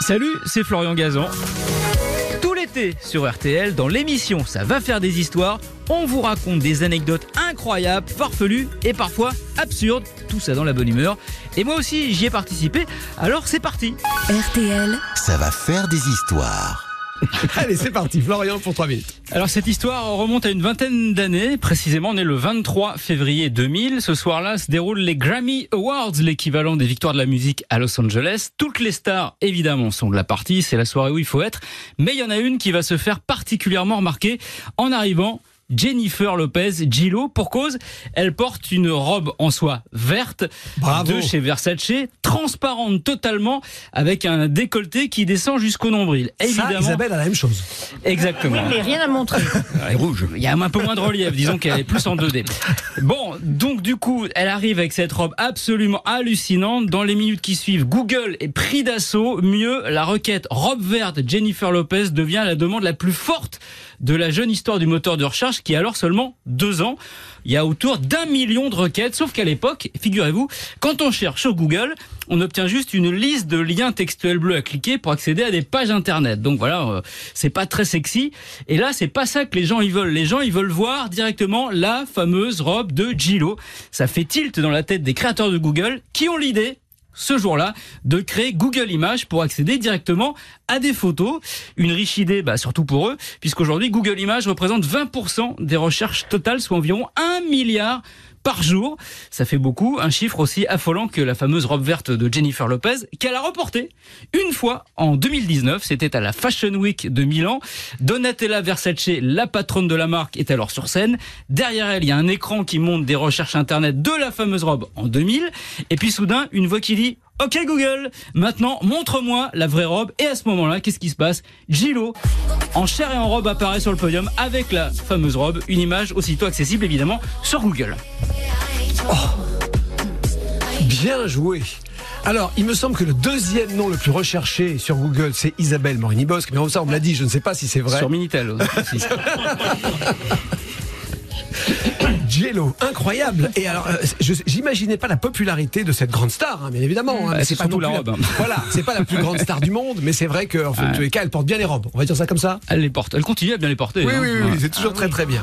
Salut, c'est Florian Gazan. Tout l'été sur RTL, dans l'émission Ça va faire des histoires, on vous raconte des anecdotes incroyables, farfelues et parfois absurdes, tout ça dans la bonne humeur. Et moi aussi j'y ai participé, alors c'est parti RTL, Ça va faire des histoires. Allez, c'est parti, Florian, pour 3 minutes. Alors cette histoire remonte à une vingtaine d'années, précisément on est le 23 février 2000. Ce soir-là se déroulent les Grammy Awards, l'équivalent des victoires de la musique à Los Angeles. Toutes les stars évidemment sont de la partie, c'est la soirée où il faut être, mais il y en a une qui va se faire particulièrement remarquer en arrivant Jennifer Lopez Gillo pour cause, elle porte une robe en soie verte Bravo. de chez Versace, transparente totalement avec un décolleté qui descend jusqu'au nombril. Ça, Évidemment, Isabelle a la même chose. exactement. Mais rien à montrer. Elle est rouge. Il y a un peu moins de relief, disons qu'elle est plus en 2D. Bon, donc du coup, elle arrive avec cette robe absolument hallucinante. Dans les minutes qui suivent, Google est pris d'assaut. Mieux, la requête robe verte Jennifer Lopez devient la demande la plus forte de la jeune histoire du moteur de recherche qui alors seulement deux ans. Il y a autour d'un million de requêtes, sauf qu'à l'époque, figurez-vous, quand on cherche sur Google, on obtient juste une liste de liens textuels bleus à cliquer pour accéder à des pages internet. Donc voilà, euh, c'est pas très sexy. Et là, c'est pas ça que les gens ils veulent. Les gens ils veulent voir directement la fameuse robe de Gillo. Ça fait tilt dans la tête des créateurs de Google qui ont l'idée ce jour-là de créer Google Images pour accéder directement à des photos. Une riche idée, bah, surtout pour eux, puisqu'aujourd'hui Google Images représente 20% des recherches totales, soit environ 1 milliard par jour. Ça fait beaucoup, un chiffre aussi affolant que la fameuse robe verte de Jennifer Lopez, qu'elle a reportée une fois en 2019. C'était à la Fashion Week de Milan. Donatella Versace, la patronne de la marque, est alors sur scène. Derrière elle, il y a un écran qui montre des recherches internet de la fameuse robe en 2000. Et puis soudain, une voix qui dit Ok Google, maintenant montre-moi la vraie robe. Et à ce moment-là, qu'est-ce qui se passe? Gillo, en chair et en robe, apparaît sur le podium avec la fameuse robe. Une image aussitôt accessible évidemment sur Google. Bien joué. Alors, il me semble que le deuxième nom le plus recherché sur Google, c'est Isabelle Morini-Bosque. Mais ça, on me l'a dit, je ne sais pas si c'est vrai. Sur Minitel aussi. Jello, incroyable. Et alors, euh, je- j'imaginais pas la popularité de cette grande star, hein, bien évidemment. hein, Bah, c'est pas surtout non la robe. Voilà, c'est pas la plus grande star du monde, mais c'est vrai que, en fait, tous les cas, elle porte bien les robes. On va dire ça comme ça. Elle les porte. Elle continue à bien les porter. Oui, hein. oui, oui, Ouais. c'est toujours très très bien.